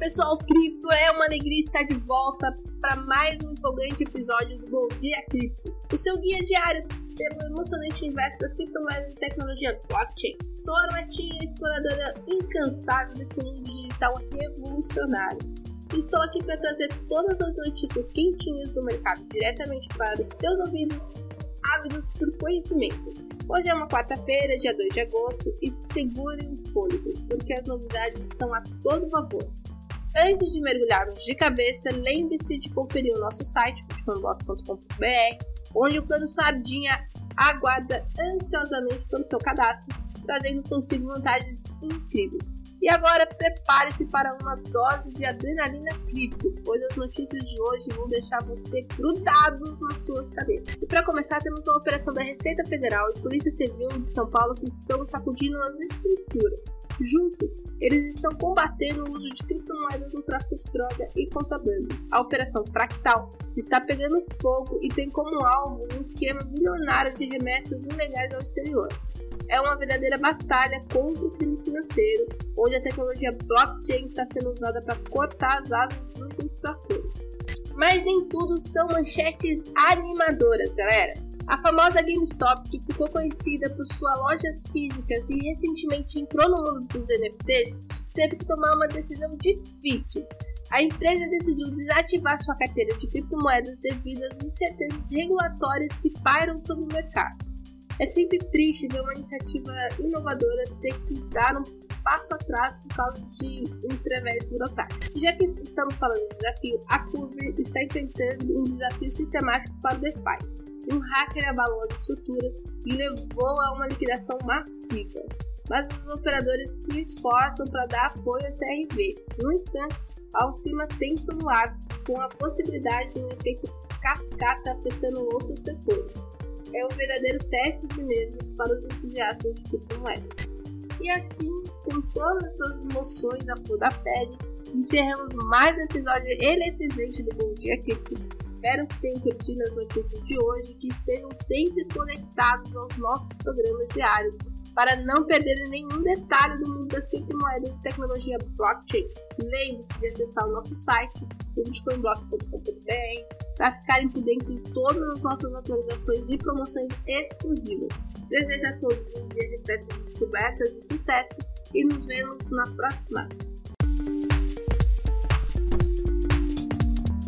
pessoal cripto, é uma alegria estar de volta para mais um empolgante episódio do Bom Dia Cripto, o seu guia diário pelo emocionante universo das criptomoedas e tecnologia blockchain. Sou a Armatinha, exploradora incansável desse mundo digital revolucionário. Estou aqui para trazer todas as notícias quentinhas do mercado diretamente para os seus ouvidos, ávidos por conhecimento. Hoje é uma quarta-feira, dia 2 de agosto, e segurem o fôlego, porque as novidades estão a todo vapor. Antes de mergulharmos de cabeça, lembre-se de conferir o nosso site, bitcoinblock.com.br, onde o plano Sardinha aguarda ansiosamente pelo seu cadastro, trazendo consigo vantagens incríveis. E agora prepare-se para uma dose de adrenalina cripto, pois as notícias de hoje vão deixar você grudados nas suas cadeiras. E para começar, temos uma operação da Receita Federal e Polícia Civil de São Paulo que estão sacudindo as estruturas. Juntos, eles estão combatendo o uso de criptomoedas no tráfico de droga e contrabando. A Operação Fractal está pegando fogo e tem como alvo um esquema milionário de remessas ilegais ao exterior é uma verdadeira batalha contra o crime financeiro, onde a tecnologia blockchain está sendo usada para cortar as asas dos infratores. Mas nem tudo são manchetes animadoras, galera. A famosa GameStop, que ficou conhecida por suas lojas físicas e recentemente entrou no mundo dos NFTs, teve que tomar uma decisão difícil. A empresa decidiu desativar sua carteira de criptomoedas devido às incertezas regulatórias que pairam sobre o mercado. É sempre triste ver uma iniciativa inovadora ter que dar um passo atrás por causa de um través burocrático. Já que estamos falando de desafio, a Curve está enfrentando um desafio sistemático para o DeFi. Um hacker abalou as estruturas e levou a uma liquidação massiva. Mas os operadores se esforçam para dar apoio à CRV. No entanto, há um clima tenso no ar, com a possibilidade de um efeito cascata afetando outros setores é um verdadeiro teste de nervos para os entusiastas de criptomoedas. E assim, com todas essas emoções à flor da pele, encerramos mais um episódio eletrizante do Bom Dia Cripto. Espero que tenham curtido as notícias de hoje e que estejam sempre conectados aos nossos programas diários para não perderem nenhum detalhe do mundo das criptomoedas e tecnologia blockchain. Lembre-se de acessar o nosso site, bitcoinblock.com.br, para ficarem por dentro de todas as nossas atualizações e promoções exclusivas. Desejo a todos um dia de festas descobertas e sucesso e nos vemos na próxima.